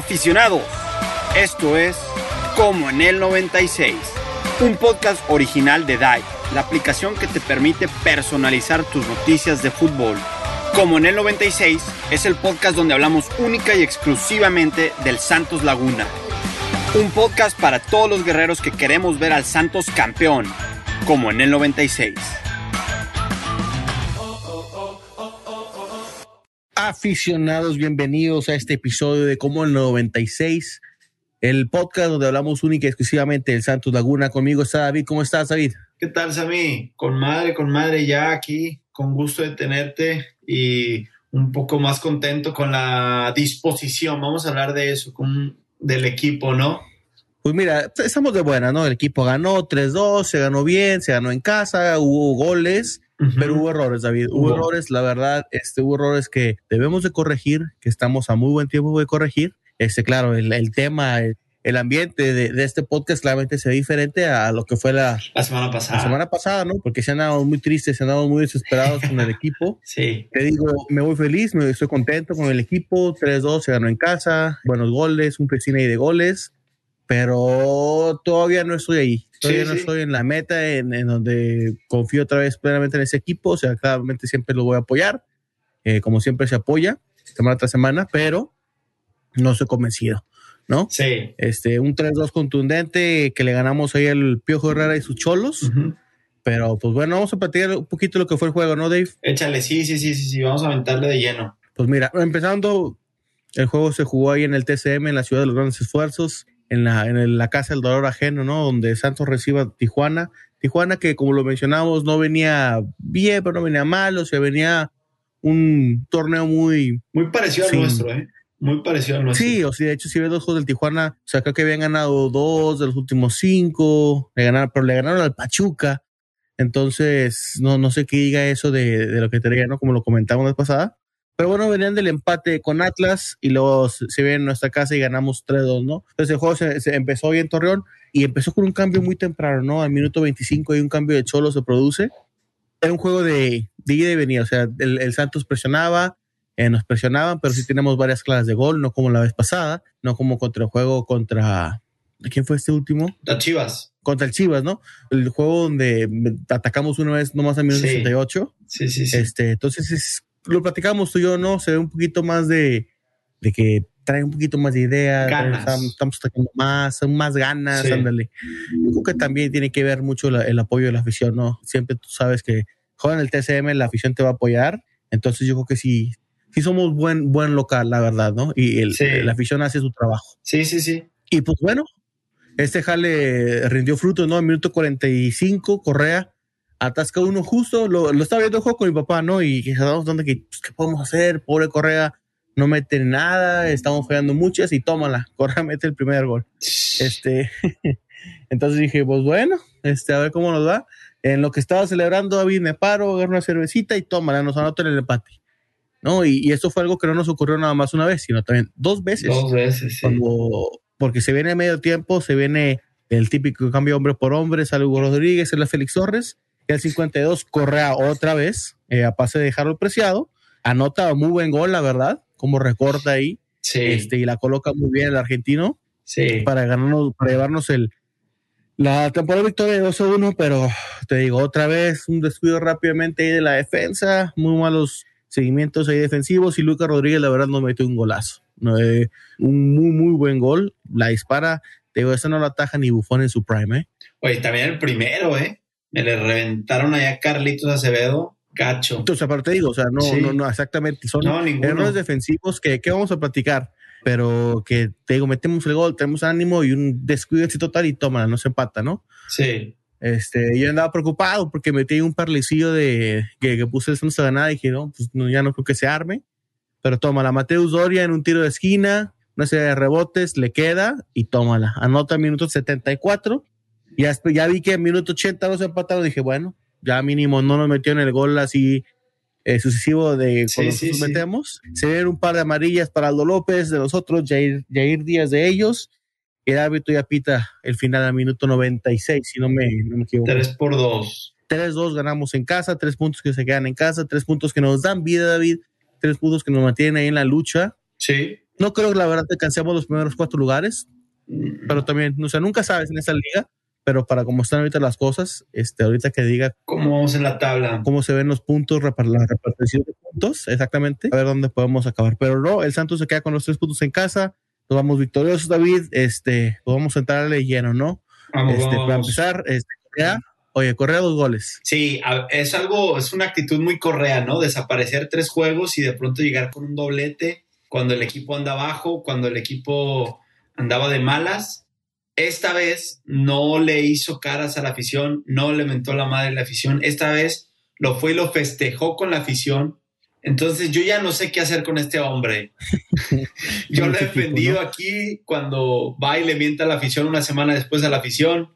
Aficionados, esto es Como en el 96, un podcast original de DAI, la aplicación que te permite personalizar tus noticias de fútbol. Como en el 96 es el podcast donde hablamos única y exclusivamente del Santos Laguna. Un podcast para todos los guerreros que queremos ver al Santos campeón, como en el 96. Aficionados, bienvenidos a este episodio de Como el 96, el podcast donde hablamos única y exclusivamente del Santos Laguna. Conmigo está David. ¿Cómo estás, David? ¿Qué tal, Sammy? Con madre, con madre, ya aquí, con gusto de tenerte y un poco más contento con la disposición. Vamos a hablar de eso, con, del equipo, ¿no? Pues mira, estamos de buena, ¿no? El equipo ganó 3-2, se ganó bien, se ganó en casa, hubo goles pero hubo errores, David. Hubo, errores, la verdad, este, hubo errores que debemos de corregir, que estamos a muy buen tiempo de corregir. Este, claro, el, el tema, el, ambiente de, de, este podcast claramente se ve diferente a lo que fue la, la semana pasada. La semana pasada, ¿no? Porque se han dado muy tristes, se han dado muy desesperados con el equipo. Sí. Te digo, me voy feliz, me estoy contento con el equipo. 3-2 se ganó en casa, buenos goles, un piscina ahí de goles pero todavía no estoy ahí. Todavía no estoy en la meta en, en, donde confío otra vez plenamente en ese equipo. O sea, claramente siempre lo voy a apoyar, eh, como siempre se apoya, semana tras semana, pero no estoy convencido, ¿no? Sí. Este, un 3-2 contundente que le ganamos ahí al Piojo Herrera y sus cholos. Uh -huh. Pero pues bueno, vamos a platicar un poquito lo que fue el juego, ¿no, Dave? Échale, sí, sí, sí, sí, sí, vamos a aventarle de lleno. Pues mira, empezando, el juego se jugó ahí en el TCM, en la ciudad de los grandes esfuerzos en la, en la casa del dolor ajeno, ¿no? Donde Santos reciba Tijuana. Tijuana que, como lo mencionamos, no venía bien, pero no venía mal, o sea, venía un torneo muy... Muy parecido al nuestro, ¿eh? Muy parecido al nuestro. Sí, o sea, de hecho, si ves los juegos del Tijuana, o sea, creo que habían ganado dos de los últimos cinco, le ganaron, pero le ganaron al Pachuca. Entonces, no, no sé qué diga eso de, de lo que tenía, ¿no? Como lo comentamos la vez pasada. Pero bueno, venían del empate con Atlas y luego se viene en nuestra casa y ganamos 3-2, ¿no? Entonces el juego se, se, empezó hoy en Torreón y empezó con un cambio muy temprano, ¿no? Al minuto 25 hay un cambio de Cholo se produce. Era un juego de, de ida y venida, o sea, el, el Santos presionaba, eh, nos presionaban, pero sí tenemos varias claras de gol, no como la vez pasada, no como contra el juego contra... ¿Quién fue este último? Las Chivas. Contra el Chivas, ¿no? El juego donde atacamos una vez nomás a minuto Sí. 68. Sí, sí, sí. Este, entonces es, lo platicamos tú y yo, ¿no? Se ve un poquito más de, de que trae un poquito más de ideas, estamos, atacando más, son más ganas, Sí. ándale. Yo creo que también tiene que ver mucho la- el apoyo de la afición, ¿no? Siempre tú sabes que juegan el TCM, la afición te va a apoyar, entonces yo creo que sí, sí somos buen, buen local, la verdad, ¿no? Y el- Sí. la afición hace su trabajo. Sí, sí, sí. Y pues bueno, este jale rindió frutos, ¿no? En minuto 45, Correa atasca uno justo, lo, lo estaba viendo el juego con mi papá, ¿no? Y estábamos dando que, pues, ¿qué podemos hacer? Pobre Correa, no mete nada, estamos fallando muchas y tómala, Correa mete el primer gol. Este, entonces dije, pues bueno, este, a ver cómo nos va. En lo que estaba celebrando, David, me paro, agarro una cervecita y tómala, nos anotan el empate. ¿No? Y, y esto fue algo que no nos ocurrió nada más una vez, sino también dos veces Dos veces, sí. cuando porque se viene medio tiempo, se viene el típico cambio hombre por hombre, sale Hugo Rodríguez, sale Félix Torres, al 52 Correa otra vez, eh, a pase de Harold Preciado, anota muy buen gol, la verdad, como recorta ahí, Sí, este, y la coloca muy bien el argentino sí. para ganarnos, para llevarnos el la temporada de victoria de 2 a 1, pero te digo, otra vez un descuido rápidamente ahí de la defensa, muy malos seguimientos ahí defensivos, y Lucas Rodríguez, la verdad, nos metió un golazo. No, eh, un muy, muy buen gol. La dispara, te digo, esa no la ataja ni Bufón en su prime, ¿eh? Oye, también el primero, ¿eh? Me le reventaron allá a Carlitos Acevedo, gacho. Entonces, aparte te digo, o sea, no, Sí. no, no, exactamente, son No, errores defensivos que, que vamos a platicar, pero que te digo, metemos el gol, tenemos ánimo y un descuido así total y toma, no se empata, ¿no? Sí, Este, yo andaba preocupado porque metí un parlecillo de que, que puse el Santos a ganar y dije, no, pues no, ya no creo que se arme. Pero tómala, Mateus Doria en un tiro de esquina, una serie de rebotes, le queda y tómala. Anota minuto 74. Y ya, después- ya vi que en minuto 80 los empataron. Dije, bueno, ya mínimo no nos metió en el gol así eh, sucesivo de Sí, cuando sí, nosotros sí. metemos. Se ven un par de amarillas para Aldo López, de los otros, Jair, Jair Díaz de ellos. El árbitro ya pita el final al minuto 96, si no me, no me equivoco. tres por dos. 3-2 ganamos en casa, tres puntos que se quedan en casa, tres puntos que nos dan vida, David, tres puntos que nos mantienen ahí en la lucha. Sí, No creo que la verdad alcancemos los primeros cuatro lugares, Mm, pero también, o sea, nunca sabes en esa liga, pero para cómo están ahorita las cosas, este, ahorita que diga ¿Cómo vamos en la tabla? cómo se ven los puntos, la repartición de puntos, exactamente, a ver dónde podemos acabar. Pero no, el Santos se queda con los tres puntos en casa, nos vamos victoriosos, David, este, pues vamos a entrarle lleno, ¿no? Vamos, Este, vamos, para empezar, este, Correa, oye, Correa dos goles. Sí, es algo, es una actitud muy correa, ¿no? Desaparecer tres juegos y de pronto llegar con un doblete cuando el equipo anda abajo, cuando el equipo andaba de malas. Esta vez no le hizo caras a la afición, no le mentó la madre a la afición. Esta vez lo fue y lo festejó con la afición. Entonces yo ya no sé qué hacer con este hombre. yo lo he tipo, defendido ¿no? aquí cuando va y le mienta a la afición una semana después a la afición.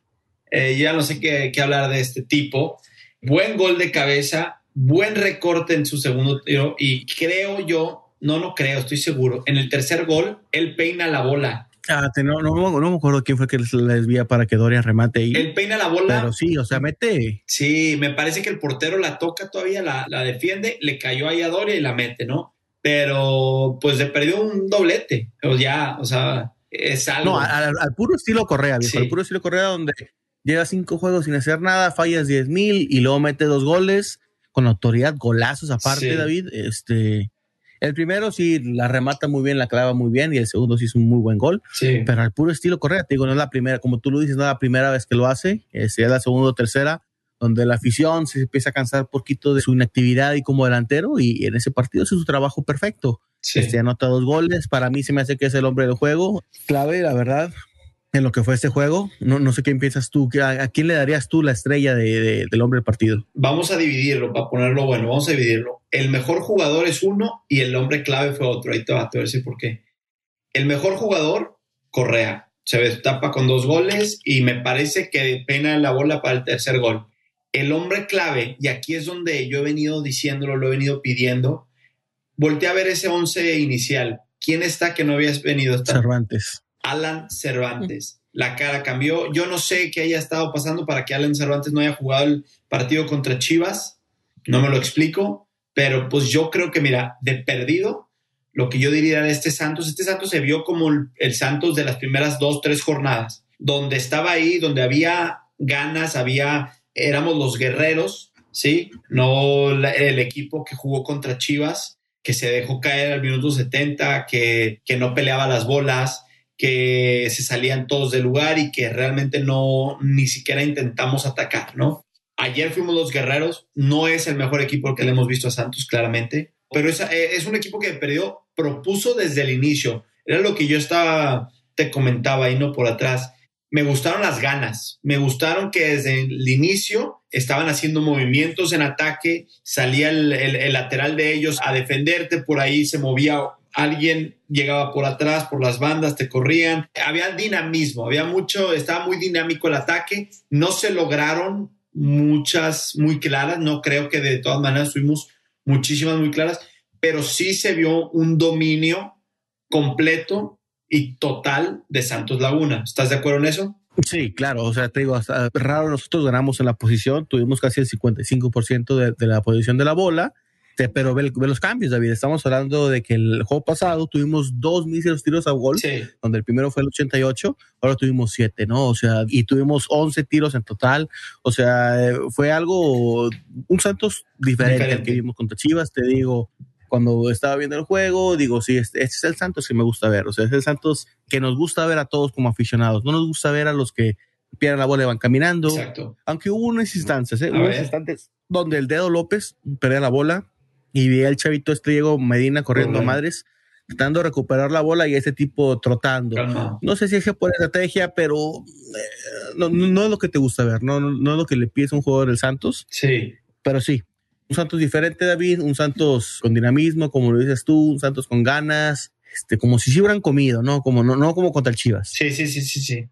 Eh, ya no sé qué, qué hablar de este tipo. Buen gol de cabeza, buen recorte en su segundo tiro y creo yo, no, no creo, estoy seguro, en el tercer gol, él peina la bola. Ah, no, no, no me acuerdo quién fue que le desvía para que Dorian remate ahí. Él peina la bola. Pero sí, o sea, mete. Sí, me parece que el portero la toca todavía, la, la defiende, le cayó ahí a Doria y la mete, ¿no? Pero pues le perdió un doblete, o ya, o sea, es algo. No, al, al puro estilo Correa, viejo. Sí. Al puro estilo Correa, donde llega cinco juegos sin hacer nada, fallas 10 mil y luego mete dos goles con autoridad, golazos aparte, Sí. David. Este, el primero sí la remata muy bien, la clava muy bien y el segundo sí es un muy buen gol, sí. pero al puro estilo Correa, te digo, no es la primera, como tú lo dices, no es la primera vez que lo hace, es ya la segunda o tercera, donde la afición se empieza a cansar un poquito de su inactividad y como delantero y en ese partido hace su trabajo perfecto. sí. Este anota dos goles. Para mí se me hace que es el hombre del juego. Clave, la verdad, en lo que fue este juego. No, no sé qué piensas tú. ¿A, a quién le darías tú la estrella de- de- del hombre del partido? Vamos a dividirlo para ponerlo bueno, vamos a dividirlo. El mejor jugador es uno y el hombre clave fue otro. Ahí te va, te voy a decir por qué. El mejor jugador, Correa. Se destapa con dos goles y me parece que pena la bola para el tercer gol. El hombre clave, y aquí es donde yo he venido diciéndolo, lo he venido pidiendo, volteé a ver ese once inicial. ¿Quién está que no habías venido a estar? Cervantes. Alan Cervantes. La cara cambió. Yo no sé qué haya estado pasando para que Alan Cervantes no haya jugado el partido contra Chivas. No me lo explico. Pero pues yo creo que, mira, de perdido, lo que yo diría de este Santos, este Santos se vio como el, el Santos de las primeras dos, tres jornadas, donde estaba ahí, donde había ganas, había, éramos los guerreros, ¿sí? No la- el equipo que jugó contra Chivas, que se dejó caer al minuto 70, que, que no peleaba las bolas, que se salían todos del lugar y que realmente no ni siquiera intentamos atacar, ¿no? Ayer fuimos los guerreros, no es el mejor equipo que le hemos visto a Santos, claramente, pero es, eh, es un equipo que perdió, propuso desde el inicio. Era lo que yo estaba, te comentaba ahí, ¿no? Por atrás. Me gustaron las ganas, me gustaron que desde el inicio estaban haciendo movimientos en ataque, salía el, el- el lateral de ellos a defenderte, por ahí se movía alguien, llegaba por atrás, por las bandas, te corrían. Había dinamismo, había mucho, estaba muy dinámico el ataque, no se lograron muchas muy claras, no creo que de todas maneras tuvimos muchísimas muy claras, pero sí se vio un dominio completo y total de Santos Laguna. ¿Estás de acuerdo en eso? Sí, claro. O sea, te digo, raro nosotros ganamos en la posición. Tuvimos casi el 55% de, de la posición de la bola. Te- Pero ve, ve los cambios, David. Estamos hablando de que el juego pasado tuvimos dos míseros tiros a gol. Sí, donde el primero fue el 88, ahora tuvimos 7, ¿no? O sea, y tuvimos 11 tiros en total. O sea, eh, fue algo, un Santos diferente, al que vimos contra Chivas, te digo. Cuando estaba viendo el juego, digo, sí, este, este es el Santos que me gusta ver. O sea, es el Santos que nos gusta ver a todos como aficionados. No nos gusta ver a los que pierden la bola y van caminando. exacto. Aunque hubo unas instancias, ¿eh? Hubo unas donde el dedo López perdía la bola y veía al chavito este Diego Medina corriendo a madres, tratando de recuperar la bola y ese tipo trotando. Calma. No sé si es que por estrategia, pero eh, no, no- es lo que te gusta ver, no, no, es lo que le pides a un jugador del Santos, Sí, pero sí. Un Santos diferente, David, un Santos con dinamismo, como lo dices tú, un Santos con ganas, este, como si se hubieran comido, ¿no? Como, no, no como contra el Chivas. sí, sí, sí, sí, sí.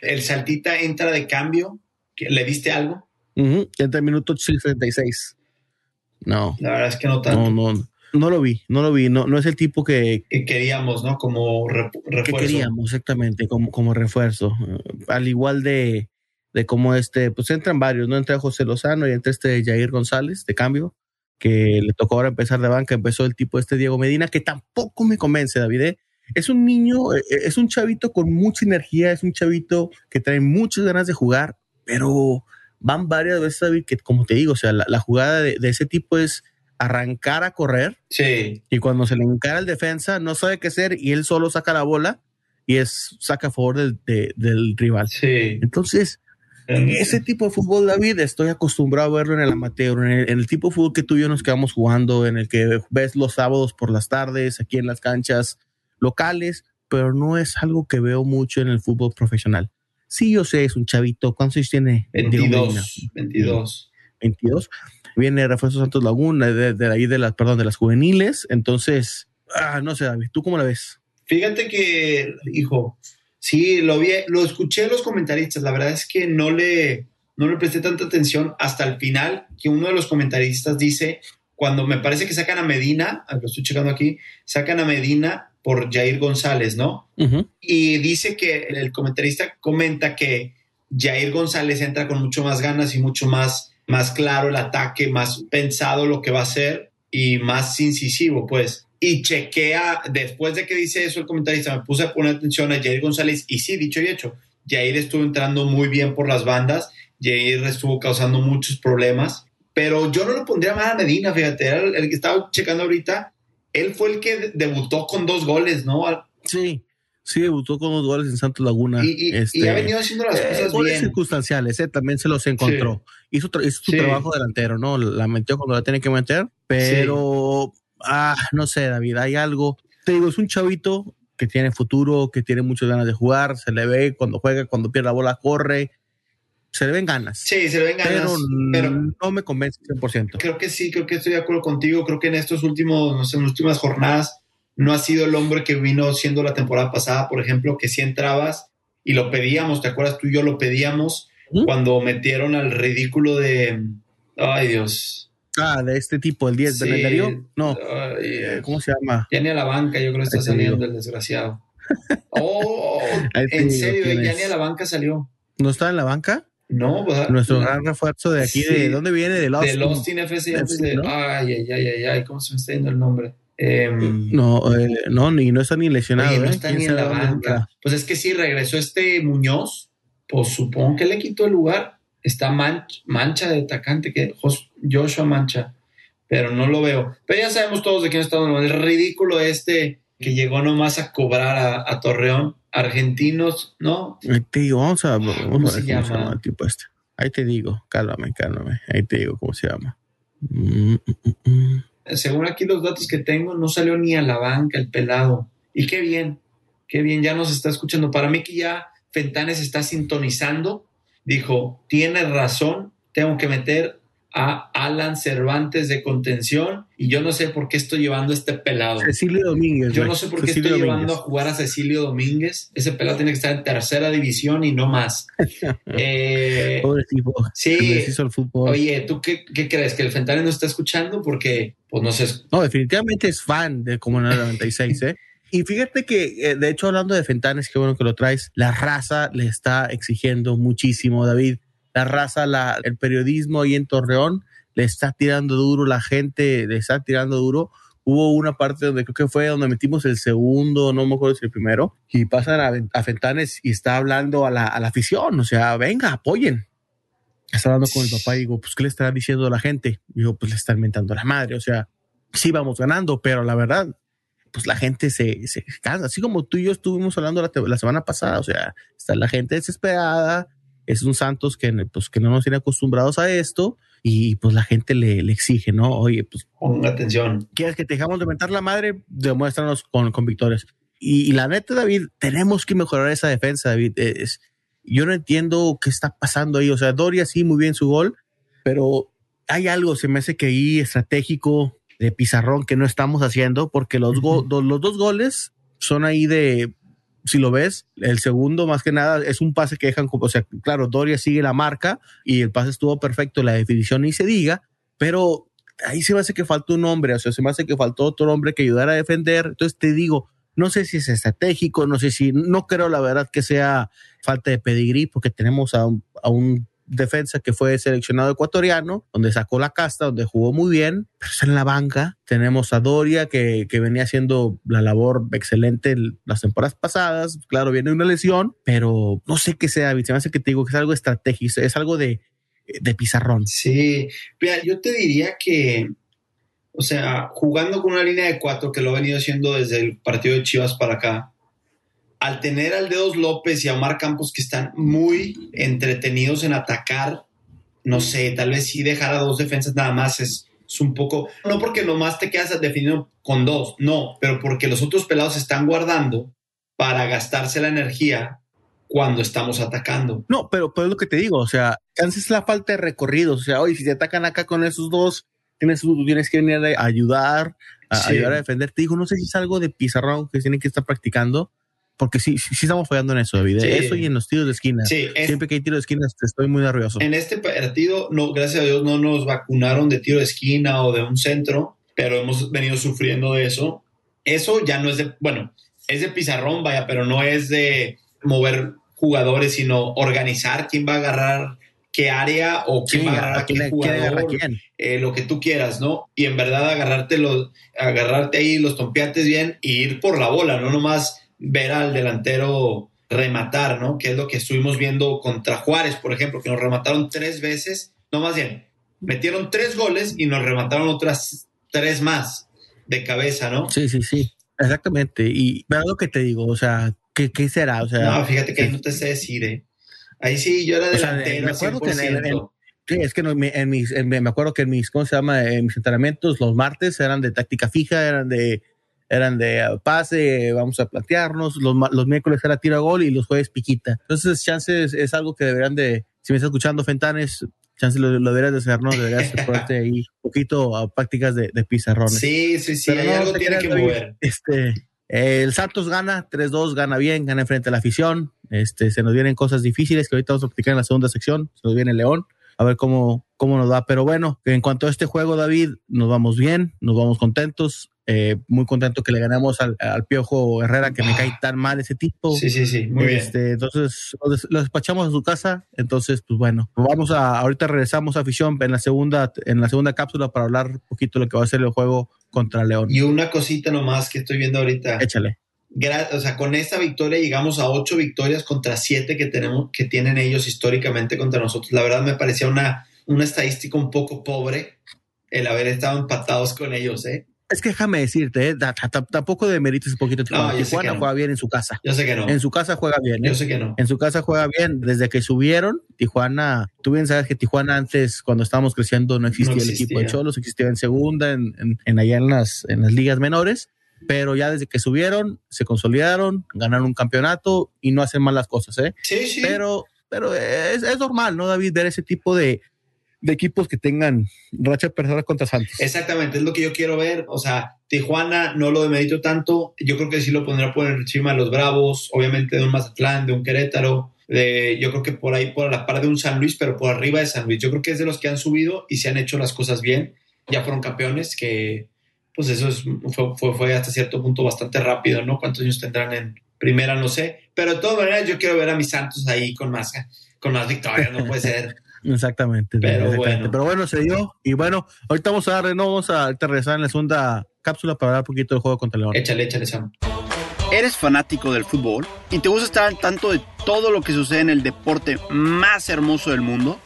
El Saltita entra de cambio. ¿Qué- ¿Le diste algo? Ujú, Entra el minuto 66. No, La verdad es que no tanto. no, no, no lo vi, no lo vi, no, no es el tipo que, Que queríamos, ¿no? Como repu- que refuerzo. queríamos exactamente como, como refuerzo. Eh, Al igual de, de como este, pues entran varios, ¿no? Entra José Lozano y entra este Jair González de cambio, que le tocó ahora empezar de banca, empezó el tipo este Diego Medina, que tampoco me convence, David. ¿eh? es un niño, eh, es un chavito con mucha energía, es un chavito que trae muchas ganas de jugar, pero van varias veces, David, que como te digo, o sea, la, jugada de, ese tipo es arrancar a correr. Sí. Y cuando se le encara el defensa, no sabe qué hacer y él solo saca la bola y es saca a favor del, del rival. Sí. Entonces, ese tipo de fútbol, David, estoy acostumbrado a verlo en el amateur, en el, tipo de fútbol que tú y yo nos quedamos jugando, en el que ves los sábados por las tardes, aquí en las canchas locales, pero no es algo que veo mucho en el fútbol profesional. Sí, yo sé, es un chavito. ¿Cuántos años tiene? 22. 22. 22. Viene Refuerzo Santos Laguna, de, ahí de las, perdón, de las juveniles. Entonces, ah, no sé, David, ¿tú cómo la ves? Fíjate que, hijo, sí, lo vi, lo escuché los comentaristas. La verdad es que no le, no le presté tanta atención hasta el final, que uno de los comentaristas dice, cuando me parece que sacan a Medina, lo estoy checando aquí, sacan a Medina por Jair González, ¿no? Y dice que el comentarista comenta que Jair González entra con mucho más ganas y mucho más, más claro el ataque, más pensado lo que va a hacer y más incisivo, pues. Y chequea, después de que dice eso el comentarista, me puse a poner atención a Jair González y sí, dicho y hecho, Jair estuvo entrando muy bien por las bandas, Jair estuvo causando muchos problemas, pero yo no lo pondría más a Medina, fíjate, era el que estaba checando ahorita él fue el que debutó con dos goles, ¿no? Sí, sí, debutó con dos goles en Santos Laguna. Y, este, ha venido haciendo las eh, cosas bien. circunstanciales, eh, también se los encontró. Hizo, su trabajo delantero, ¿no? La metió cuando la tiene que meter, pero, ah, no sé, David, hay algo. Te digo, es un chavito que tiene futuro, que tiene muchas ganas de jugar, se le ve cuando juega, cuando pierde la bola, corre se le ven ganas. Sí, se le ven ganas. Pero, no me convence 100%. Creo que sí, creo que estoy de acuerdo contigo. Creo que en estos últimos, no sé, en las últimas jornadas no ha sido el hombre que vino siendo la temporada pasada, por ejemplo, que si entrabas y lo pedíamos, ¿te acuerdas? Tú y yo lo pedíamos cuando metieron al ridículo de... Ay, Dios. Ah, de este tipo, el 10 de Darío. No. ¿Cómo se llama? Ni a la banca, yo creo que está saliendo el desgraciado. Oh, en serio, ya ni a la banca salió. ¿No está en la banca? No, pues, Nuestro gran refuerzo de aquí, ¿de dónde viene? De Austin. De Austin FC. Ay, ay, ay, ay, ay, ¿cómo se me está yendo el nombre? Em, no, eh, no, ni no está ni lesionado. no ¿eh? está ni en la banca. Pues es que sí, regresó este Muñoz, pues supongo que le quitó el lugar. Está Mancha de atacante, que Joshua Mancha, pero no lo veo. Pero ya sabemos todos de quién está hablando. El ridículo este que llegó nomás a cobrar a Torreón argentinos, ¿no? Ahí te digo, vamos a, vamos ¿Cómo a ver se cómo se llama el tipo este. Ahí te digo, cálmame, cálmame. Ahí te digo cómo se llama. Mm, mm, mm, Según aquí los datos que tengo, no salió ni a la banca el pelado. Y qué bien, qué bien, ya nos está escuchando. Para mí que ya Fentanes está sintonizando, dijo, tiene razón, tengo que meter a Alan Cervantes de contención y yo no sé por qué estoy llevando a este pelado. Cecilio Domínguez. Yo no sé por qué estoy llevando a jugar a Cecilio Domínguez. Ese pelado tiene que estar en tercera división y no más. eh, Pobre tipo. Sí. El fútbol. Oye, ¿tú qué, qué, crees? ¿Que el Fentanes no está escuchando? Porque, pues no sé. No, definitivamente es fan de Comunidad 96, ¿eh? Y fíjate que, eh, de hecho, hablando de Fentanes, qué bueno que lo traes, la raza le está exigiendo muchísimo, David la raza, el periodismo ahí en Torreón le está tirando duro, la gente le está tirando duro. Hubo una parte donde creo que fue donde metimos el segundo, no me acuerdo si el primero, y pasan a, a Fentanes y está hablando a la, a la, afición, o sea, venga, apoyen. Está hablando con el papá y digo, pues, ¿qué le estará diciendo a la gente? Y digo, pues le está inventando la madre, o sea, sí vamos ganando, pero la verdad, pues la gente se, se cansa, así como tú y yo estuvimos hablando la, la semana pasada, o sea, está la gente desesperada, es un Santos que, pues, que no nos tiene acostumbrados a esto y pues la gente le, exige, ¿no? Oye, pues... Ponga atención. ¿Quieres que te dejamos de mentar la madre? Demuéstranos con, con victorias. Y, la neta, David, tenemos que mejorar esa defensa, David. Es, yo no entiendo qué está pasando ahí. O sea, Doria sí, muy bien su gol, pero hay algo, se me hace que ahí estratégico de pizarrón que no estamos haciendo porque los, los dos goles son ahí de si lo ves, el segundo más que nada es un pase que dejan, o sea, claro, Doria sigue la marca y el pase estuvo perfecto, la definición ni se diga, pero ahí se me hace que faltó un hombre, o sea, se me hace que faltó otro hombre que ayudara a defender. Entonces te digo, no sé si es estratégico, no sé si, no creo la verdad que sea falta de pedigrí, porque tenemos a un, defensa que fue seleccionado ecuatoriano, donde sacó la casta, donde jugó muy bien, pero está en la banca. Tenemos a Doria, que, que venía haciendo la labor excelente las temporadas pasadas. Claro, viene una lesión, pero no sé qué sea, se me hace que te digo que es algo estratégico, es algo de, de pizarrón. Sí, mira, yo te diría que, o sea, jugando con una línea de cuatro que lo ha venido haciendo desde el partido de Chivas para acá, al tener al Dedos López y a Omar Campos que están muy entretenidos en atacar, no sé, tal vez sí dejar a dos defensas nada más es, un poco, no porque nomás te quedas definido con dos, no, pero porque los otros pelados están guardando para gastarse la energía cuando estamos atacando. No, pero, pero es lo que te digo, o sea, es la falta de recorridos, o sea, oye, si te atacan acá con esos dos, tienes, tienes que venir a ayudar, a ayudar a defenderte. Digo, no sé si es algo de pizarrón que tienen que estar practicando, porque sí, sí, estamos fallando en eso, David. ¿eh? Eso y en los tiros de esquina. Siempre que hay tiros de esquina estoy muy nervioso. En este partido, no, gracias a Dios, no nos vacunaron de tiro de esquina o de un centro, pero hemos venido sufriendo de eso. Eso ya no es de, bueno, es de pizarrón, vaya, pero no es de mover jugadores, sino organizar quién va a agarrar qué área o quién va a agarrar a qué jugador, eh, lo que tú quieras, ¿no? Y en verdad agarrarte, los, agarrarte ahí los tompiates bien y ir por la bola, no nomás ver al delantero rematar, ¿no? Que es lo que estuvimos viendo contra Juárez, por ejemplo, que nos remataron tres veces, no más bien, metieron tres goles y nos remataron otras tres más de cabeza, ¿no? Sí, sí, sí, exactamente. Y veo lo que te digo, o sea, ¿qué, qué será? O sea, no, fíjate que ahí no te sé decir, ¿eh? Ahí sí, yo era delantero. me acuerdo que Sí, es que en mis, me acuerdo que en mis, ¿cómo se llama? En mis entrenamientos los martes eran de táctica fija, eran de eran de ah, pase, vamos a plantearnos, los, los miércoles era tiro a gol y los jueves piquita. Entonces, chances es algo que deberían de, si me está escuchando Fentanes, chances lo, deberías de hacer, ¿no? Deberías ponerte ahí un poquito a prácticas de, de pizarrones. Sí, sí, sí, hay algo tiene que mover. Este, el Santos gana 3-2, gana bien, gana enfrente a la afición. Este, se nos vienen cosas difíciles que ahorita vamos a platicar en la segunda sección. Se nos viene León. A ver cómo, cómo nos va. Pero bueno, en cuanto a este juego, David, nos vamos bien, nos vamos contentos. Eh, muy contento que le ganamos al, Piojo Herrera, que me cae tan mal ese tipo. Sí, sí, sí, muy este, bien. Entonces lo, despachamos a su casa. Entonces, pues bueno, vamos a, ahorita regresamos a afición en la segunda, en la segunda cápsula para hablar un poquito de lo que va a ser el juego contra León. Y una cosita nomás que estoy viendo ahorita. Échale. o sea, con esta victoria llegamos a ocho victorias contra siete que tenemos, que tienen ellos históricamente contra nosotros. La verdad me parecía una, una estadística un poco pobre el haber estado empatados con ellos, ¿eh? Es que déjame decirte, ¿eh? tampoco demerites un poquito. Tijuana juega bien en su casa. Yo sé que no. En su casa juega bien. ¿eh? Yo sé que no. En su casa juega bien. Desde que subieron, Tijuana, tú bien sabes que Tijuana antes, cuando estábamos creciendo, no existía, el equipo de Cholos, existía en segunda, en, en, allá en las, en las ligas menores. Pero ya desde que subieron, se consolidaron, ganaron un campeonato y no hacen mal las cosas, ¿eh? Sí, sí. Pero, pero es, es normal, ¿no, David? Ver ese tipo de, de equipos que tengan racha personas contra Santos. Exactamente, es lo que yo quiero ver. O sea, Tijuana no lo demerito tanto. Yo creo que sí lo pondrá por encima de los Bravos, obviamente de un Mazatlán, de un Querétaro. De, yo creo que por ahí, por la par de un San Luis, pero por arriba de San Luis. Yo creo que es de los que han subido y se han hecho las cosas bien. Ya fueron campeones, que pues eso es, fue, fue, hasta cierto punto bastante rápido, ¿no? ¿Cuántos años tendrán en primera? No sé. Pero de todas maneras, yo quiero ver a mis Santos ahí con más, con más victorias, no puede ser. Exactamente. Pero, Bueno. Pero bueno, se dio. Y bueno, ahorita vamos a darle, no vamos a regresar en la segunda cápsula para hablar un poquito del juego contra León. Échale, échale, Sam. ¿Eres fanático del fútbol y te gusta estar al tanto de todo lo que sucede en el deporte más hermoso del mundo?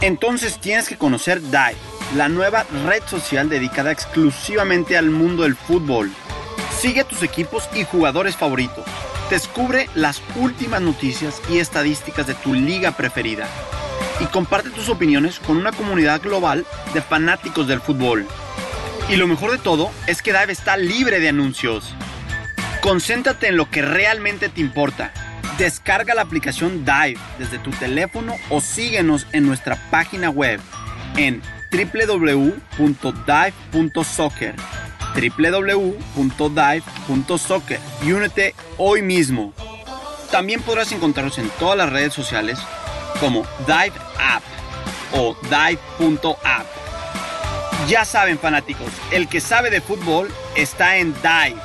Entonces tienes que conocer DIVE, la nueva red social dedicada exclusivamente al mundo del fútbol. Sigue a tus equipos y jugadores favoritos. Descubre las últimas noticias y estadísticas de tu liga preferida y comparte tus opiniones con una comunidad global de fanáticos del fútbol. Y lo mejor de todo es que Dive está libre de anuncios. Concéntrate en lo que realmente te importa. Descarga la aplicación Dive desde tu teléfono o síguenos en nuestra página web en www.dive.soccer www.dive.soccer y únete hoy mismo. También podrás encontrarnos en todas las redes sociales como Dive App o Dive.app. Ya saben fanáticos, el que sabe de fútbol está en Dive.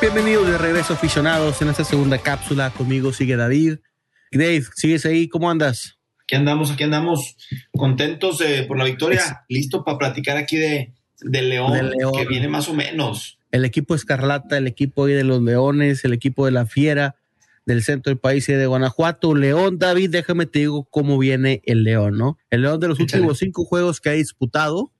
Bienvenidos de regreso aficionados en esta segunda cápsula. Conmigo sigue David. Dave, ¿sigues ahí? ¿Cómo andas? Aquí andamos, aquí andamos contentos eh, por la victoria. Listo para platicar aquí de, de León, De León. que viene más o menos. El equipo Escarlata, el equipo ahí de los Leones, el equipo de la Fiera del centro del país y de Guanajuato. León, David, déjame te digo cómo viene el León, ¿no? El León de los Échale. últimos cinco juegos que ha disputado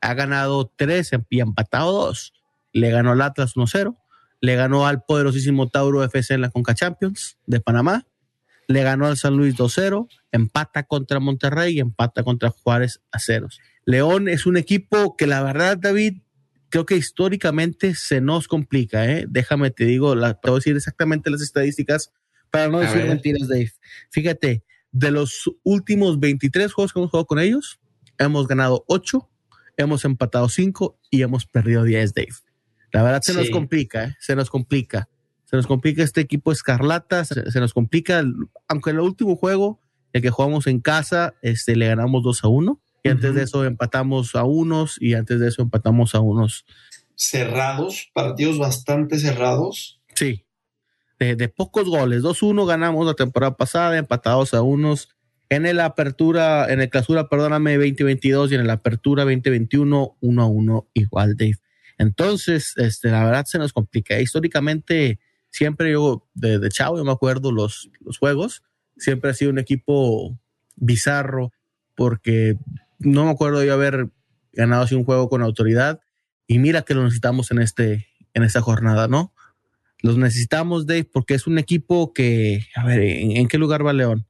ha ganado tres y ha empatado dos. Le ganó al Atlas 1-0, le ganó al poderosísimo Tauro FC en la Conca Champions de Panamá, le ganó al San Luis 2-0, empata contra Monterrey y empata contra Juárez a ceros. León es un equipo que la verdad, David, creo que históricamente se nos complica, ¿eh? Déjame te digo, la, te voy a decir exactamente las estadísticas para no A decir ver. mentiras, Dave. Fíjate, de los últimos 23 juegos que hemos jugado con ellos, hemos ganado 8, hemos empatado 5 y hemos perdido 10, Dave. La verdad se nos Sí. complica, ¿eh? Se nos complica. Se nos complica este equipo escarlata, se, se nos complica, aunque en el último juego, el que jugamos en casa, este, le ganamos 2 a 1. Y antes de eso empatamos a unos y antes de eso empatamos a unos. Cerrados, partidos bastante cerrados. Sí, de, de pocos goles. 2-1 ganamos la temporada pasada, empatados a unos. En el apertura, en el clausura, perdóname, 2022 y en el apertura 2021, 1 a 1 igual, Dave. Entonces, este, la verdad se nos complica. Históricamente, siempre yo, de, de chavo, yo me acuerdo los, los juegos, siempre ha sido un equipo bizarro, porque no me acuerdo yo haber ganado así un juego con autoridad. Y mira que lo necesitamos en, este, en esta jornada, ¿no? Los necesitamos, Dave, porque es un equipo que, a ver, ¿en, en qué lugar va León?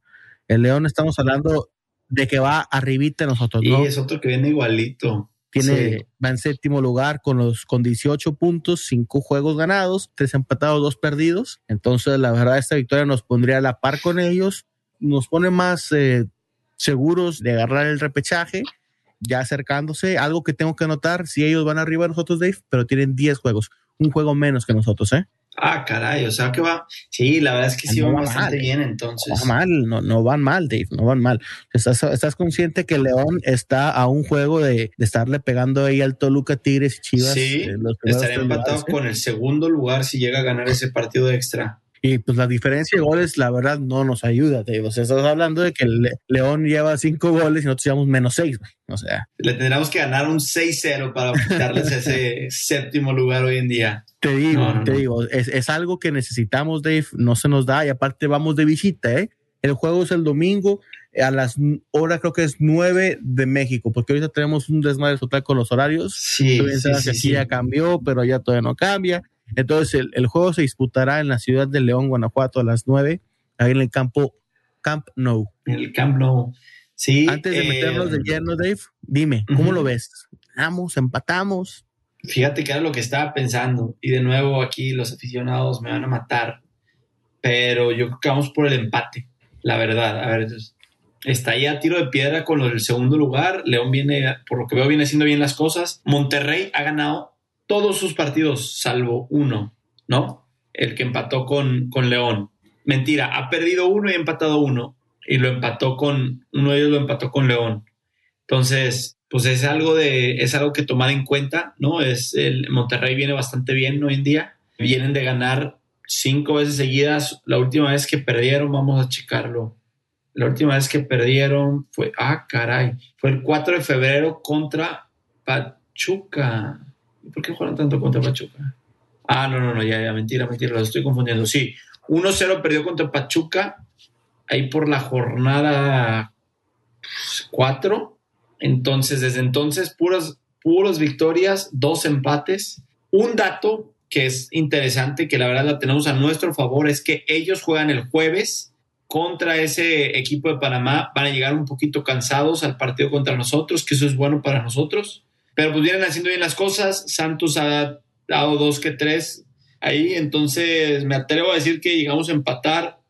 El León estamos hablando de que va arribita de nosotros, Y ¿no? es otro que viene igualito. Tiene, Sí. va en séptimo lugar con los con 18 puntos, 5 juegos ganados, 3 empatados, 2 perdidos. Entonces, la verdad, esta victoria nos pondría a la par con ellos, nos pone más eh, seguros de agarrar el repechaje, ya acercándose. Algo que tengo que notar, si ellos van arriba de nosotros, Dave, pero tienen 10 juegos, un juego menos que nosotros, ¿eh? Ah, caray, o sea que va. Sí, la verdad es que sí No van va bastante mal. bien No entonces. van mal, no, no van mal, Dave, no van mal. ¿Estás, estás consciente que León está a un juego de, de estarle pegando ahí al Toluca, Tigres y Chivas? Sí, primeros Estaría empatado lugares, ¿eh? con el segundo lugar si llega a ganar ese partido extra. Y pues la diferencia de goles, la verdad, no nos ayuda, Dave. O sea, estás hablando de que el Le- León lleva cinco goles y nosotros llevamos menos seis, güey. O sea, Le tendríamos que ganar un 6-0 para quitarles ese séptimo lugar hoy en día. te digo, No, no, te no. digo, es, es algo que necesitamos, Dave. No se nos da y aparte vamos de visita, ¿eh? El juego es el domingo a las n- hora creo que es nueve de México, porque ahorita tenemos un desmadre total con los horarios. Sí, sí, sí, aquí sí. ya cambió, pero ya todavía no cambia. Entonces, el, el juego se disputará en la ciudad de León, Guanajuato, a las 9, ahí en el campo Camp Nou. En el Camp Nou. Sí. Antes de eh, meternos de lleno, Dave, dime, ¿cómo lo ves? ¿Ganamos, empatamos? Fíjate que era lo que estaba pensando. Y de nuevo aquí los aficionados me van a matar. Pero yo creo que vamos por el empate. La verdad. A ver, entonces, está ahí a tiro de piedra con del segundo lugar. León viene, por lo que veo, viene haciendo bien las cosas. Monterrey ha ganado todos sus partidos, salvo uno, ¿no? El que empató con, con León. Mentira, ha perdido uno y ha empatado uno. Y lo empató con, uno de ellos lo empató con León. Entonces, pues es algo de, es algo que tomar en cuenta, ¿no? Es el Monterrey viene bastante bien hoy en día. Vienen de ganar cinco veces seguidas. La última vez que perdieron, vamos a checarlo. La última vez que perdieron fue, ah, caray, fue el 4 de febrero contra Pachuca. ¿Y ¿Por qué jugaron tanto contra Pachuca? Ah, no, no, no, ya, ya, mentira, mentira, los estoy confundiendo. Sí, 1-0 perdió contra Pachuca ahí por la jornada 4. Entonces, desde entonces, puras, puras victorias, dos empates. Un dato que es interesante, que la verdad la tenemos a nuestro favor, es que ellos juegan el jueves contra ese equipo de Panamá. Van a llegar un poquito cansados al partido contra nosotros, que eso es bueno para nosotros. Pero pues vienen haciendo bien las cosas. Santos ha dado dos que tres ahí. Entonces me atrevo a decir que llegamos a empatar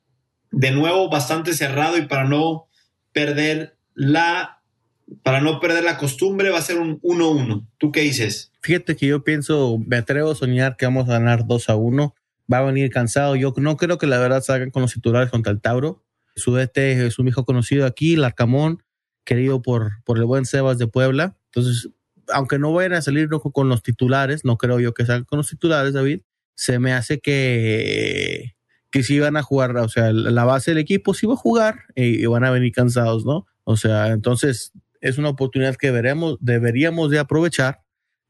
de nuevo bastante cerrado y para no perder la para no perder la costumbre va a ser un 1-1. ¿Tú qué dices? Fíjate que yo pienso, me atrevo a soñar que vamos a ganar 2 a 1. Va a venir cansado. Yo no creo que la verdad salgan con los titulares contra el Tauro. Su DT es un hijo conocido aquí, Larcamón, querido por, por el buen Sebas de Puebla. Entonces, aunque no vayan a salir con los titulares, no creo yo que salgan con los titulares, David. se me hace que, que sí van a jugar, o sea, la base del equipo sí va a jugar y, van a venir cansados, ¿no? O sea, entonces es una oportunidad que veremos, deberíamos de aprovechar,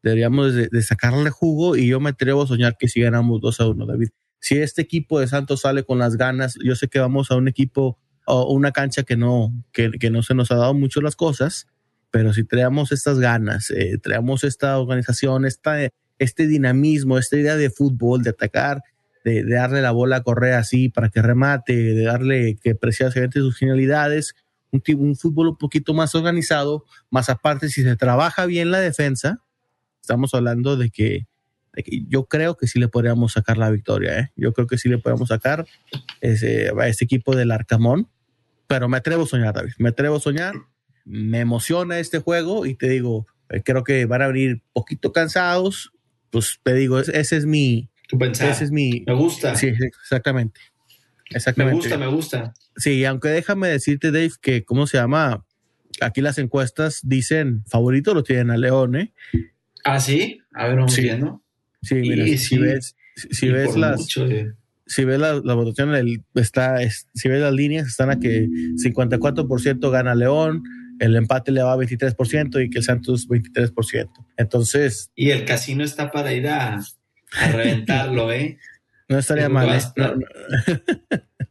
deberíamos de, sacarle jugo y yo me atrevo a soñar que si ganamos 2 a 1, David. Si este equipo de Santos sale con las ganas, yo sé que vamos a un equipo o una cancha que no, que, que no se nos ha dado mucho las cosas, pero si traemos estas ganas, eh, traemos esta organización, esta, este dinamismo, esta idea de fútbol, de atacar, de, darle la bola a correr así para que remate, de darle que precise sus finalidades, un, un, fútbol un poquito más organizado, más aparte si se trabaja bien la defensa, estamos hablando de que, yo creo que sí le podríamos sacar la victoria, ¿eh? yo creo que sí le podemos sacar ese, a este equipo del Arcamón, pero me atrevo a soñar, David, me atrevo a soñar me emociona este juego y te digo, eh, creo que van a venir poquito cansados, pues te digo, ese es mi... Ese es mi... Me gusta. Sí, exactamente. Exactamente. Me gusta, me gusta. Sí, aunque déjame decirte, Dave, que, ¿cómo se llama? Aquí las encuestas dicen, favorito lo tienen a León, ¿eh? Ah, sí. A ver, vamos sí. viendo. Sí, mira, si ves, si ves las... si ves la, la votación, el, está, si ves las líneas, están a que 54% gana León, el empate le va a 23% y que el Santos 23%. Entonces. Y el casino está para ir a, reventarlo, ¿eh? No estaría mal. ¿eh?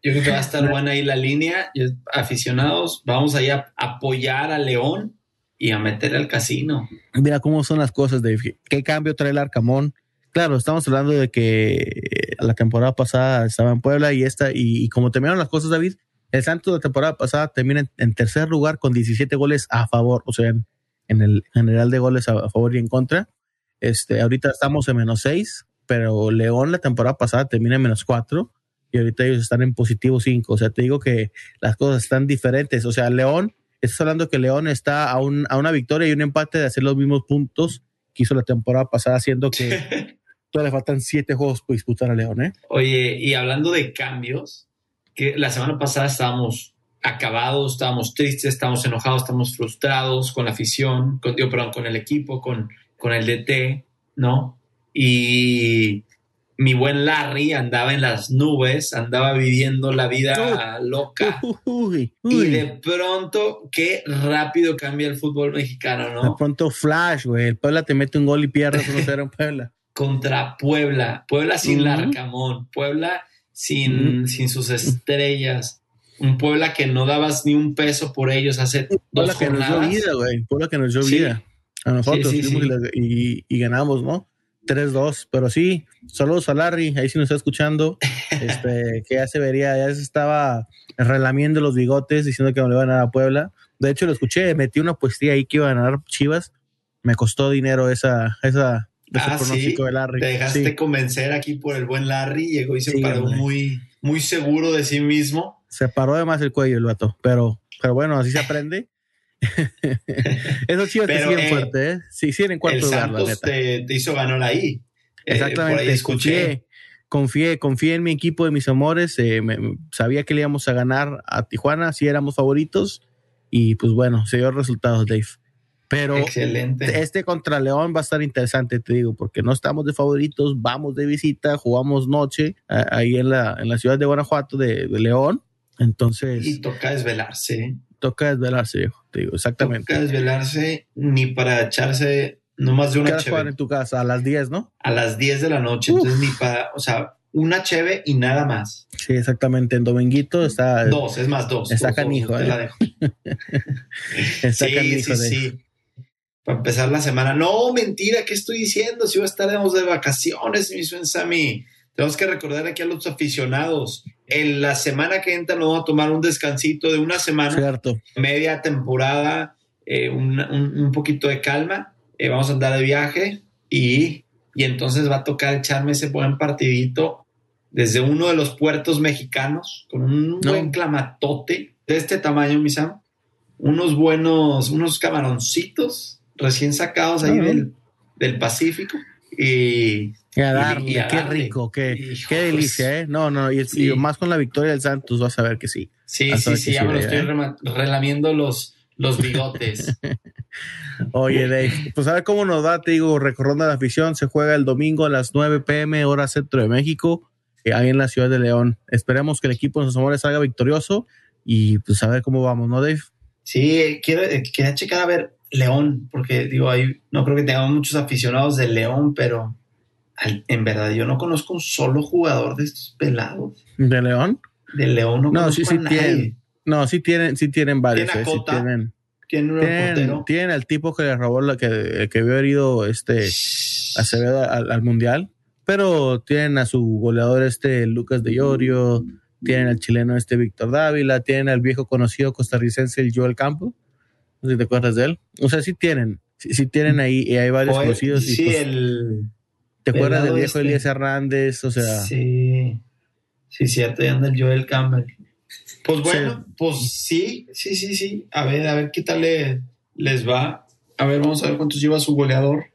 yo creo que va a estar buena ahí la línea. Aficionados, vamos ahí a apoyar a León y a meter al casino. Mira cómo son las cosas, Dave. ¿Qué cambio trae el Arcamón? Claro, estamos hablando de que la temporada pasada estaba en Puebla y esta, y, y como terminaron las cosas, David, el Santos la temporada pasada termina en, tercer lugar con 17 goles a favor, o sea, en, el general de goles a, favor y en contra. Este, ahorita estamos en menos 6, pero León la temporada pasada termina en menos 4 y ahorita ellos están en positivo 5. O sea, te digo que las cosas están diferentes. O sea, León, estás hablando que León está a, a una victoria y un empate de hacer los mismos puntos que hizo la temporada pasada, haciendo que todavía le faltan 7 juegos por disputar a León. ¿eh? Oye, y hablando de cambios, que la semana pasada estábamos acabados, estábamos tristes, estábamos enojados, estábamos frustrados con la afición, con, perdón, con el equipo, con, con el DT, ¿no? Y mi buen Larry andaba en las nubes, andaba viviendo la vida loca. Y de pronto, qué rápido cambia el fútbol mexicano, ¿no? De pronto, flash, güey. El Puebla te mete un gol y pierdes 1-0 en Puebla. Contra Puebla. Puebla sin Larcamón. Puebla sin, sin sus estrellas. Un Puebla que no dabas ni un peso por ellos hace dos que jornadas. nos dio vida, güey. Puebla que nos dio vida. A nosotros y, y, ganamos, ¿no? 3-2, pero sí, saludos a Larry, ahí sí nos está escuchando, este, que ya se vería, ya se estaba relamiendo los bigotes diciendo que no le iban a dar a Puebla. De hecho, lo escuché, metí una poesía ahí que iban a ganar Chivas, me costó dinero esa, esa, ah, sí. Te dejaste convencer aquí por el buen Larry, llegó y se paró muy, muy seguro de sí mismo. Se paró de más el cuello el vato, pero, pero bueno, así se aprende. Eso chivas te siguen eh, fuerte, ¿eh? Sí, siguen en cuarto lugar, la neta. Te, te, hizo ganar ahí. Eh, Exactamente, escuché. Confié, confié en mi equipo de mis amores, eh, sabía que le íbamos a ganar a Tijuana, si éramos favoritos, y pues bueno, se dio resultados, Dave. Pero Excelente. este contra León va a estar interesante, te digo, porque no estamos de favoritos, vamos de visita, jugamos noche ahí en la, en la ciudad de Guanajuato de, León. Entonces. Y toca desvelarse. Toca desvelarse, te digo, exactamente. Toca desvelarse ni para echarse no más de una cheve. jugar en tu casa? A las 10, ¿no? A las 10 de la noche. Entonces, ni para, o sea, una cheve y nada más. Sí, exactamente. En Dominguito está. Dos, es más dos. Está canijo, ¿eh? La está sí, canijo. Sí, sí para empezar la semana. No, mentira, ¿qué estoy diciendo? Si va a estar de vacaciones, mi buen Sammy. Tenemos que recordar aquí a los aficionados. En la semana que entra nos vamos a tomar un descansito de una semana. Cierto. Media temporada, eh, un, poquito de calma. Eh, vamos a andar de viaje y, y entonces va a tocar echarme ese buen partidito desde uno de los puertos mexicanos con un buen clamatote de este tamaño, mi Sam. Unos buenos, unos camaroncitos recién sacados ahí del, del, Pacífico. Y, qué rico, qué, qué delicia, ¿eh? No, no, y, más con la victoria del Santos vas a ver que sí. Sí, sí, sí, ya me lo estoy relamiendo los, los bigotes. Oye, Dave, pues a ver cómo nos da, te digo, recorriendo la afición, se juega el domingo a las 9 pm, hora centro de México, eh, ahí en la ciudad de León. Esperemos que el equipo de sus amores salga victorioso y pues a ver cómo vamos, ¿no, Dave? Sí, quiero, eh, quería checar a ver León, porque digo, ahí no creo que tengamos muchos aficionados de León, pero en verdad yo no conozco un solo jugador de estos pelados. ¿De León? De León no, no sí, sí tienen. No, sí tienen, sí tienen varios. ¿Tienen, eh, sí tienen tienen, tienen, al tipo que le robó la que, que vio herido este Acevedo al, al, mundial, pero tienen a su goleador este Lucas de Llorio, tienen al chileno este Víctor Dávila, tienen al viejo conocido costarricense el Joel Campo, no sé si te acuerdas de él. O sea, sí tienen, sí, tienen ahí, y hay varios conocidos. Sí, pues, el. ¿Te acuerdas del viejo este? Elías Hernández? O sea. Sí, sí, cierto, y anda el Joel Campbell. Pues bueno, sí. pues sí, sí, sí, sí. A ver, a ver qué tal le, les va. A ver, vamos a ver cuántos lleva su goleador.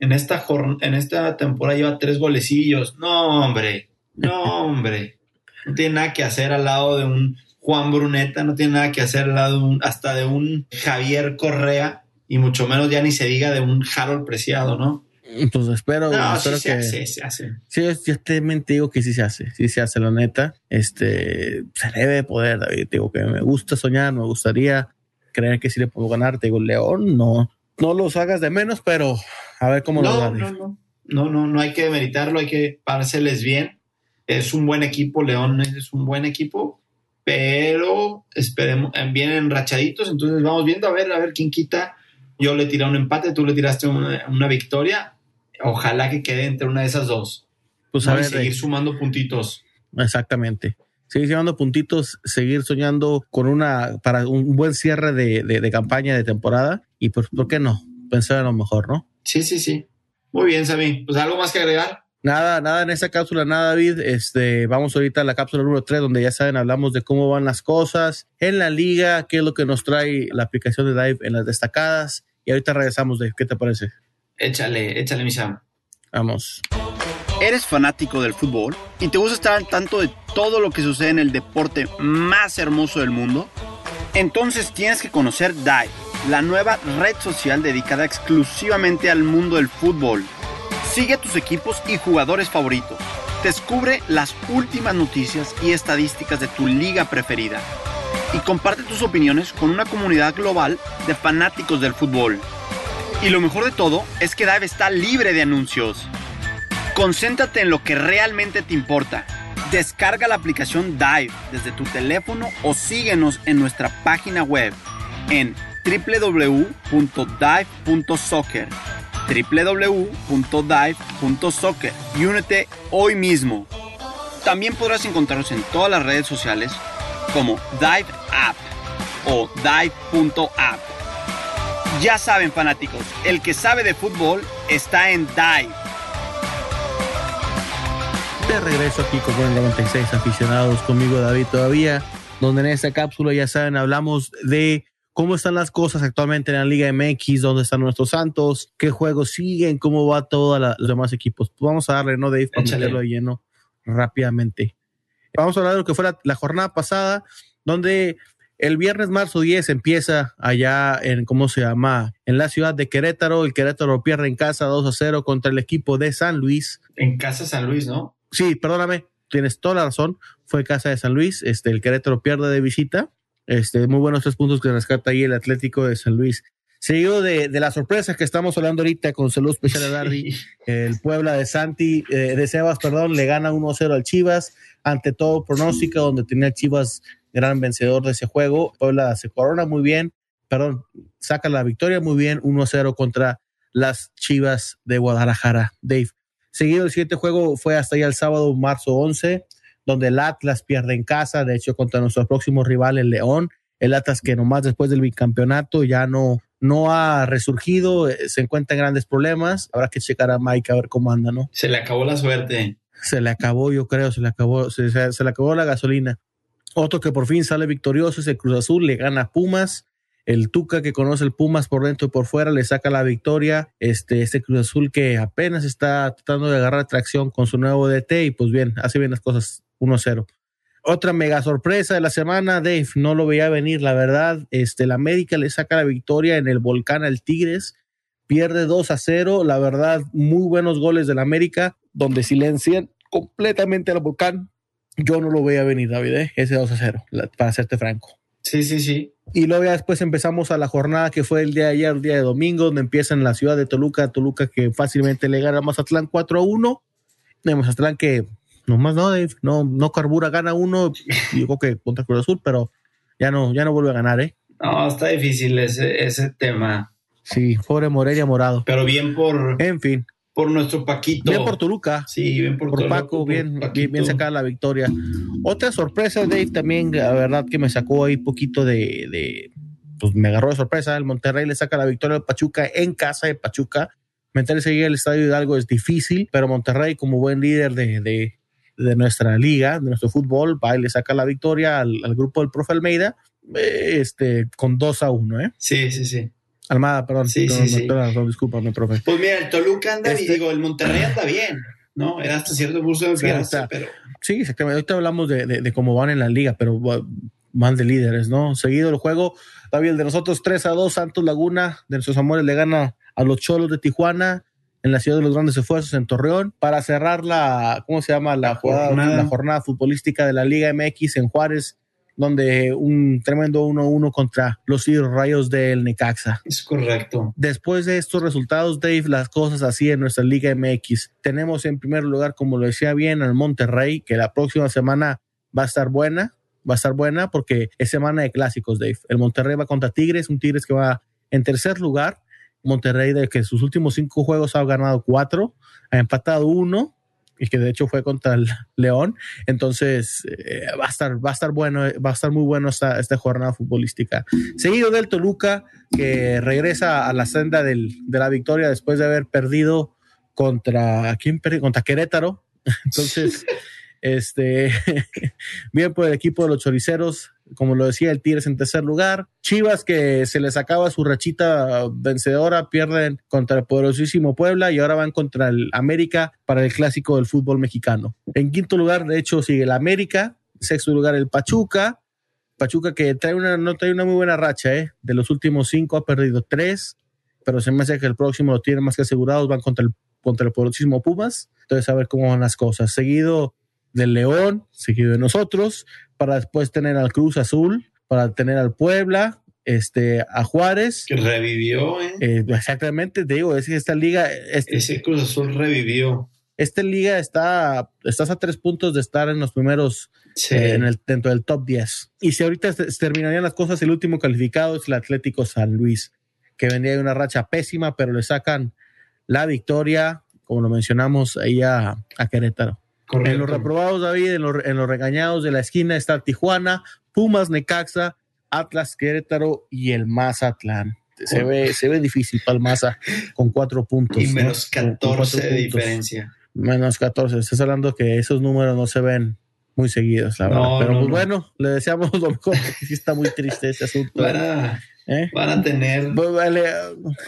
En esta, en esta temporada lleva tres golecillos. No, hombre. No, hombre. No tiene nada que hacer al lado de un Juan Bruneta, no tiene nada que hacer al lado de un, hasta de un Javier Correa, y mucho menos ya ni se diga de un Harold Preciado, ¿no? Pues espero, no, espero sí que. Se hace, se hace. Sí, yo te digo que sí se hace, sí se hace, la neta. Este se debe poder, David. Te digo que me gusta soñar, me gustaría creer que sí le puedo ganar. Te digo, León, no, no los hagas de menos, pero a ver cómo no, lo. No, no, no, no, no hay que demeritarlo, hay que parárseles bien. Es un buen equipo, León es un buen equipo, pero esperemos, vienen enrachaditos, entonces vamos viendo a ver, a ver quién quita. Yo le tiré un empate, tú le tiraste una, una victoria ojalá que quede entre una de esas dos. Pues ¿no? a ver, y seguir sumando puntitos. Exactamente. Seguir sumando puntitos, seguir soñando con una, para un buen cierre de, de, de campaña de temporada. Y pues, ¿por qué no? Pensar a lo mejor, ¿no? Sí, sí, sí. Muy bien, Sammy. Pues algo más que agregar. Nada, nada en esta cápsula, nada, David. Este, vamos ahorita a la cápsula número 3, donde ya saben, hablamos de cómo van las cosas en la liga, qué es lo que nos trae la aplicación de Dive en las destacadas. Y ahorita regresamos, Dave. ¿Qué te parece? Échale, échale, mi Sam. Vamos. ¿Eres fanático del fútbol y te gusta estar al tanto de todo lo que sucede en el deporte más hermoso del mundo? Entonces tienes que conocer Dive, la nueva red social dedicada exclusivamente al mundo del fútbol. Sigue tus equipos y jugadores favoritos. Descubre las últimas noticias y estadísticas de tu liga preferida. Y comparte tus opiniones con una comunidad global de fanáticos del fútbol. Y lo mejor de todo es que Dive está libre de anuncios. Concéntrate en lo que realmente te importa. Descarga la aplicación Dive desde tu teléfono o síguenos en nuestra página web en www.dive.soccer www.dive.soccer y únete hoy mismo. También podrás encontrarnos en todas las redes sociales como Dive App o Dive.app. Ya saben fanáticos, el que sabe de fútbol está en Dive. De regreso aquí con el 96 aficionados, conmigo David todavía, donde en esta cápsula ya saben, hablamos de cómo están las cosas actualmente en la Liga MX, dónde están nuestros Santos, qué juegos siguen, cómo va todos los demás equipos. Pues vamos a darle, ¿no, Dave? Para meterlo de lleno rápidamente. Vamos a hablar de lo que fue la, la jornada pasada, donde el viernes marzo 10 empieza allá en, ¿cómo se llama? En la ciudad de Querétaro. El Querétaro pierde en casa 2 a 0 contra el equipo de San Luis. En casa San Luis, ¿no? Sí, perdóname, tienes toda la razón. Fue casa de San Luis. Este, el Querétaro pierde de visita. Este, muy buenos tres puntos que rescata ahí el Atlético de San Luis. Seguido de, de las sorpresas que estamos hablando ahorita con Salud Especial de Darby, el Puebla de Santi, eh, de Sebas, perdón, le gana 1-0 al Chivas, ante todo pronóstico, donde tenía Chivas gran vencedor de ese juego. Puebla se corona muy bien, perdón, saca la victoria muy bien, 1-0 contra las Chivas de Guadalajara. Dave. Seguido el siguiente juego fue hasta allá el sábado, marzo 11, donde el Atlas pierde en casa, de hecho contra nuestro próximo rival, el León. El Atlas que nomás después del bicampeonato ya no, no ha resurgido, eh, se encuentra en grandes problemas. Habrá que checar a Mike a ver cómo anda, ¿no? Se le acabó la suerte. Se le acabó, yo creo, se le acabó, se, se, se le acabó la gasolina. Otro que por fin sale victorioso es el Cruz Azul, le gana a Pumas. El Tuca que conoce el Pumas por dentro y por fuera le saca la victoria. Este, este Cruz Azul que apenas está tratando de agarrar tracción con su nuevo DT y pues bien, hace bien las cosas 1-0. Otra mega sorpresa de la semana, Dave, no lo veía venir, la verdad. Este, el América le saca la victoria en el volcán al Tigres, pierde 2 a 0. La verdad, muy buenos goles del América, donde silencian completamente al volcán. Yo no lo veía venir, David, ¿eh? ese 2 a 0, para serte franco. Sí, sí, sí. Y luego ya después empezamos a la jornada que fue el día de ayer, el día de domingo, donde empieza en la ciudad de Toluca, Toluca que fácilmente le gana a Mazatlán 4 a 1. De Mazatlán que nomás no, Dave, no, no carbura, gana uno, digo que contra Cruz Azul, pero ya no, ya no vuelve a ganar, ¿eh? No, está difícil ese, ese tema. Sí, pobre Morelia Morado. Pero bien por. En fin. Por nuestro Paquito. Bien por Toluca. Sí, bien por, por Paco, bien, bien, bien, sacada la victoria. Otra sorpresa, Dave, también, la verdad que me sacó ahí poquito de, de pues me agarró de sorpresa. El Monterrey le saca la victoria al Pachuca en casa de Pachuca. Meterse ahí al Estadio Hidalgo es difícil, pero Monterrey, como buen líder de, de, de nuestra liga, de nuestro fútbol, va y le saca la victoria al, al grupo del profe Almeida, este, con 2 a 1, ¿eh? Sí, sí, sí. Almada, perdón. Sí, no, sí, no, sí. Perdón, discúlpame, profe. Pues mira, el Toluca anda Este- bien, digo, el Monterrey anda bien, ¿no? Era hasta cierto punto de Sí, pero Sí, exactamente. Ahorita hablamos de, de, de cómo van en la liga, pero va- van de líderes, ¿no? Seguido el juego, David, el de nosotros 3 a 2, Santos Laguna, de nuestros amores, le gana a los Cholos de Tijuana en la ciudad de los grandes esfuerzos en Torreón para cerrar la, ¿cómo se llama? La, La jugada- jornada. la jornada futbolística de la Liga MX en Juárez, donde un tremendo 1-1 contra los Rayos del Necaxa. es correcto. Después de estos resultados, Dave, las cosas así en nuestra Liga MX. Tenemos en primer lugar, como lo decía bien, al Monterrey, que la próxima semana va a estar buena, va a estar buena porque es semana de clásicos, Dave. El Monterrey va contra Tigres, un Tigres que va en tercer lugar. Monterrey, de que sus últimos cinco juegos ha ganado cuatro, ha empatado uno, y que de hecho fue contra el León. Entonces, eh, va a estar, va a estar bueno, va a estar muy bueno esta, esta jornada futbolística. Seguido del Toluca, que regresa a la senda del, de la victoria después de haber perdido contra, ¿quién perdió? Contra Querétaro. Entonces, este, bien por el equipo de los choriceros, como lo decía, el Tigres en tercer lugar. Chivas, que se les acaba su rachita vencedora, pierden contra el poderosísimo Puebla y ahora van contra el América para el clásico del fútbol mexicano. En quinto lugar, de hecho, sigue el América. Sexto lugar, el Pachuca. Pachuca que trae una, no trae una muy buena racha, ¿eh? De los últimos cinco ha perdido tres, pero se me hace que el próximo lo tiene más que asegurados, van contra el, contra el poderosísimo Pumas. Entonces, a ver cómo van las cosas. Seguido del León, seguido de nosotros, para después tener al Cruz Azul, para tener al Puebla, este, a Juárez. Que revivió, ¿eh? Eh, exactamente, te digo, es que esta liga, este- Ese Cruz Azul revivió. esta liga está, estás a tres puntos de estar en los primeros Sí. eh, en el, dentro del top 10. Y si ahorita terminarían las cosas, el último calificado es el Atlético San Luis, que venía de una racha pésima, pero le sacan la victoria, como lo mencionamos, ahí a, a Querétaro. Correcto. En los reprobados, David, en los, en los regañados de la esquina está Tijuana, Pumas, Necaxa, Atlas, Querétaro y el Mazatlán. Se ve, se ve difícil para el Maza con cuatro puntos. y ¿no? menos Con- con 14 cuatro de diferencia. Menos 14. Estás hablando que esos números no se ven muy seguidos, la verdad. No, Pero no, pues no. bueno, le deseamos lo mejor, sí está muy triste ese asunto. Van a, ¿eh? van a tener, Pues vale,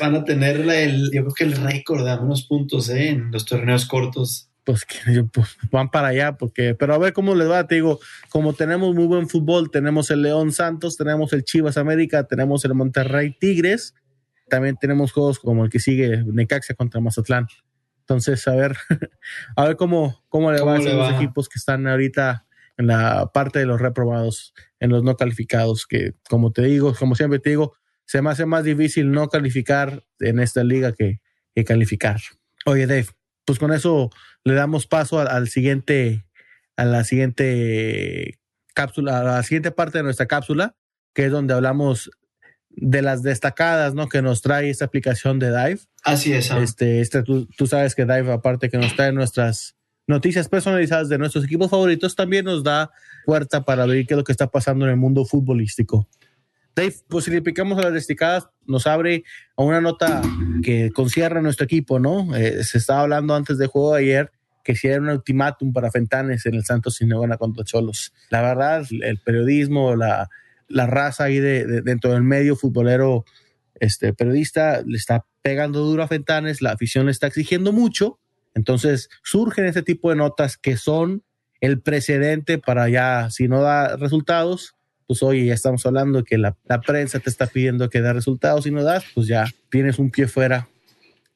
van a tener el, yo creo que el récord de menos puntos ¿eh? en los torneos cortos. Pues, que pues, van para allá, porque, pero a ver cómo les va, te digo, como tenemos muy buen fútbol, tenemos el León Santos, tenemos el Chivas América, tenemos el Monterrey Tigres, también tenemos juegos como el que sigue Necaxa contra Mazatlán. Entonces, a ver, a ver cómo, cómo le ¿Cómo va a dos equipos que están ahorita en la parte de los reprobados, en los no calificados, que como te digo, como siempre te digo, se me hace más difícil no calificar en esta liga que, que calificar. Oye, Dave, pues con eso le damos paso al, al siguiente, a la siguiente cápsula, a la siguiente parte de nuestra cápsula, que es donde hablamos de las destacadas, ¿no? Que nos trae esta aplicación de Dive. Así es. Sam. Este, este, tú, tú sabes que Dive, aparte que nos trae nuestras noticias personalizadas de nuestros equipos favoritos, también nos da puerta para ver qué es lo que está pasando en el mundo futbolístico. Dave, pues si le picamos a las destacadas, nos abre a una nota que concierra nuestro equipo, ¿no? Eh, se estaba hablando antes del juego de ayer que si era un ultimátum para Fentanes en el Santos Sinagona contra Cholos. La verdad, el periodismo, la, la raza ahí de, de- dentro del medio futbolero este, periodista le está pegando duro a Fentanes, la afición le está exigiendo mucho, entonces surgen este tipo de notas que son el precedente para ya, si no da resultados, pues oye, ya estamos hablando de que la, la prensa te está pidiendo que da resultados y no das, pues ya tienes un pie fuera,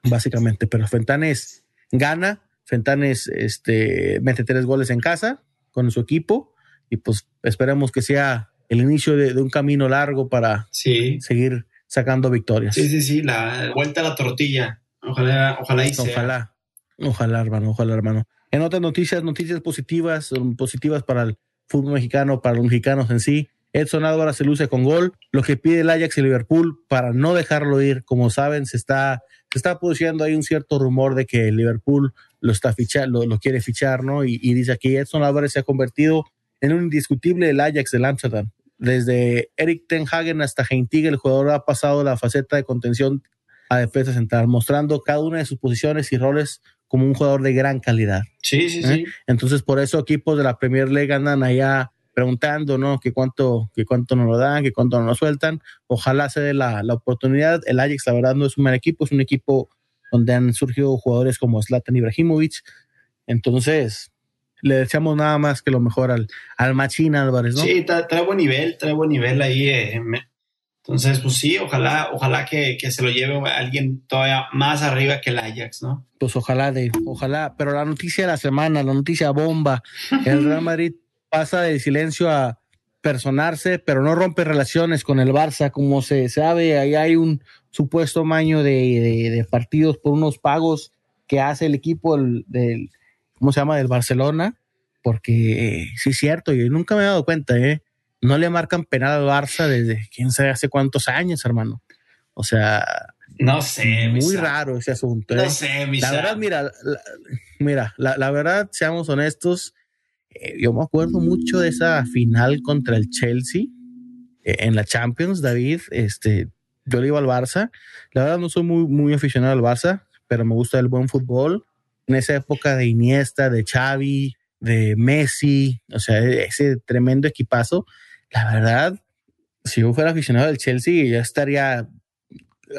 básicamente. Pero Fentanes gana, Fentanes este, mete tres goles en casa con su equipo y pues esperemos que sea el inicio de, de un camino largo para Sí, seguir sacando victorias. sí, sí, sí, la vuelta a la tortilla. Ojalá, ojalá y sea. Ojalá, ojalá, hermano, ojalá, hermano. En otras noticias, noticias positivas, positivas para el fútbol mexicano, para los mexicanos en sí. Edson Álvarez se luce con gol, lo que pide el Ajax y Liverpool para no dejarlo ir. Como saben, se está, se está produciendo ahí un cierto rumor de que el Liverpool lo está fichando, lo, lo quiere fichar, ¿no? Y, y dice aquí, Edson Álvarez se ha convertido en un indiscutible del Ajax del Amsterdam. Desde Eric Ten Hagen hasta Heintig, el jugador ha pasado la faceta de contención a defensa central, mostrando cada una de sus posiciones y roles como un jugador de gran calidad. Sí, sí, ¿Eh? sí. Entonces, por eso equipos de la Premier League andan allá preguntando, ¿no? Que cuánto, que cuánto nos lo dan, que cuánto nos lo sueltan. Ojalá se dé la, la oportunidad. El Ajax, la verdad, no es un mal equipo, es un equipo donde han surgido jugadores como Zlatan Ibrahimovic. Entonces, le deseamos nada más que lo mejor al, al Machín Álvarez, ¿no? Sí, tra- trae buen nivel, trae buen nivel ahí. eh, Entonces, pues sí, ojalá, ojalá que, que se lo lleve alguien todavía más arriba que el Ajax, ¿no? Pues ojalá de, ojalá, pero la noticia de la semana, la noticia bomba, el Real Madrid pasa de silencio a personarse, pero no rompe relaciones con el Barça, como se sabe, ahí hay un supuesto maño de, de- de partidos por unos pagos que hace el equipo del, del- ¿cómo se llama? del Barcelona, porque eh, sí es cierto, yo nunca me he dado cuenta, ¿eh? No le marcan penal al Barça desde quién sabe hace cuántos años, hermano. O sea, No sé, muy Sam. raro ese asunto. ¿eh? No sé, mi La Sam. verdad, mira, la, mira, la, la verdad, seamos honestos, eh, yo me acuerdo mucho de esa final contra el Chelsea eh, en la Champions, David. Este, yo le iba al Barça. La verdad, no soy muy, muy aficionado al Barça, pero me gusta el buen fútbol. En esa época de Iniesta, de Xavi, de Messi, o sea, ese tremendo equipazo. La verdad, si yo fuera aficionado del Chelsea, ya estaría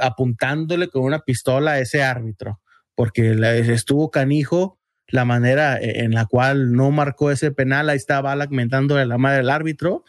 apuntándole con una pistola a ese árbitro, porque estuvo canijo la manera en la cual no marcó ese penal. Ahí está Balak la madre del árbitro.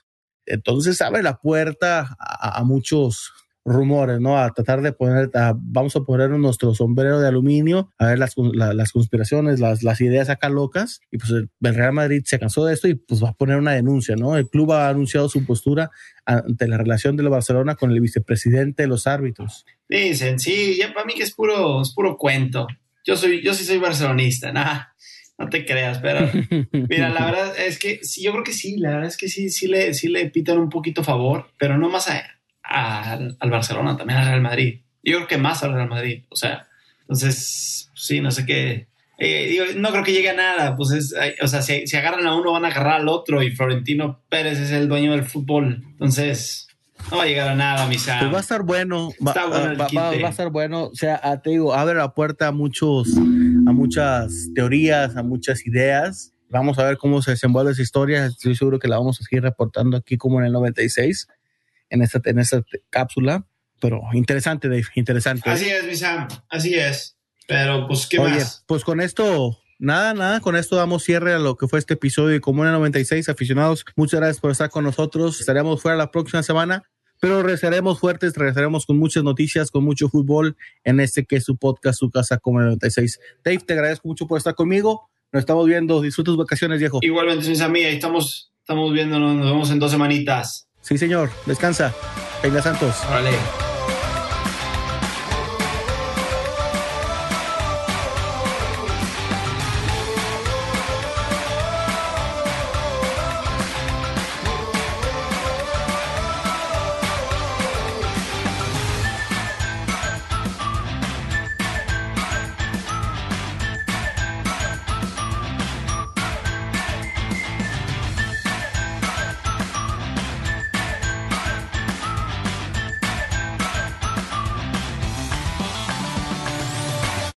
Entonces abre la puerta a, muchos rumores, ¿no? A tratar de poner, vamos a poner nuestro sombrero de aluminio, a ver las, la- las conspiraciones, las, las ideas acá locas. Y pues el, el Real Madrid se cansó de esto y pues va a poner una denuncia, ¿no? El club ha anunciado su postura ante la relación del Barcelona con el vicepresidente de los árbitros. Dicen, sí, ya para mí que es puro, es puro cuento. Yo soy, yo sí soy barcelonista, nada, no te creas, pero mira, la verdad es que sí, yo creo que sí, la verdad es que sí, sí le, sí le pitan un poquito favor, pero no más a, a- al Barcelona, también al Real Madrid. Yo creo que más al Real Madrid, o sea, entonces, sí, no sé qué. eh, digo, no creo que llegue a nada, pues es, ay, o sea, si, si agarran a uno van a agarrar al otro y Florentino Pérez es el dueño del fútbol, entonces no va a llegar a nada, mi Sam. Pues va a estar bueno, va, Está bueno el va- va- va a estar bueno. O sea, ah, te digo, abre la puerta a muchos, a muchas teorías, a muchas ideas. Vamos a ver cómo se desenvuelve esa historia. Estoy seguro que la vamos a seguir reportando aquí como en el 96, en esta, en esta cápsula. Pero interesante, Dave, interesante. Así es, mi Sam, así es. Pero, pues, ¿qué Oye, más? pues con esto, nada, nada, con esto damos cierre a lo que fue este episodio de Comuna 96, aficionados. Muchas gracias por estar con nosotros. Estaremos fuera la próxima semana, pero regresaremos fuertes, regresaremos con muchas noticias, con mucho fútbol en este que es su podcast, su casa Comuna 96. Dave, te agradezco mucho por estar conmigo. Nos estamos viendo. Disfruta tus vacaciones, viejo. Igualmente, mi Sam, ahí estamos, estamos viéndonos, nos vemos en dos semanitas. Sí, señor. Descansa. Peña Santos. Órale.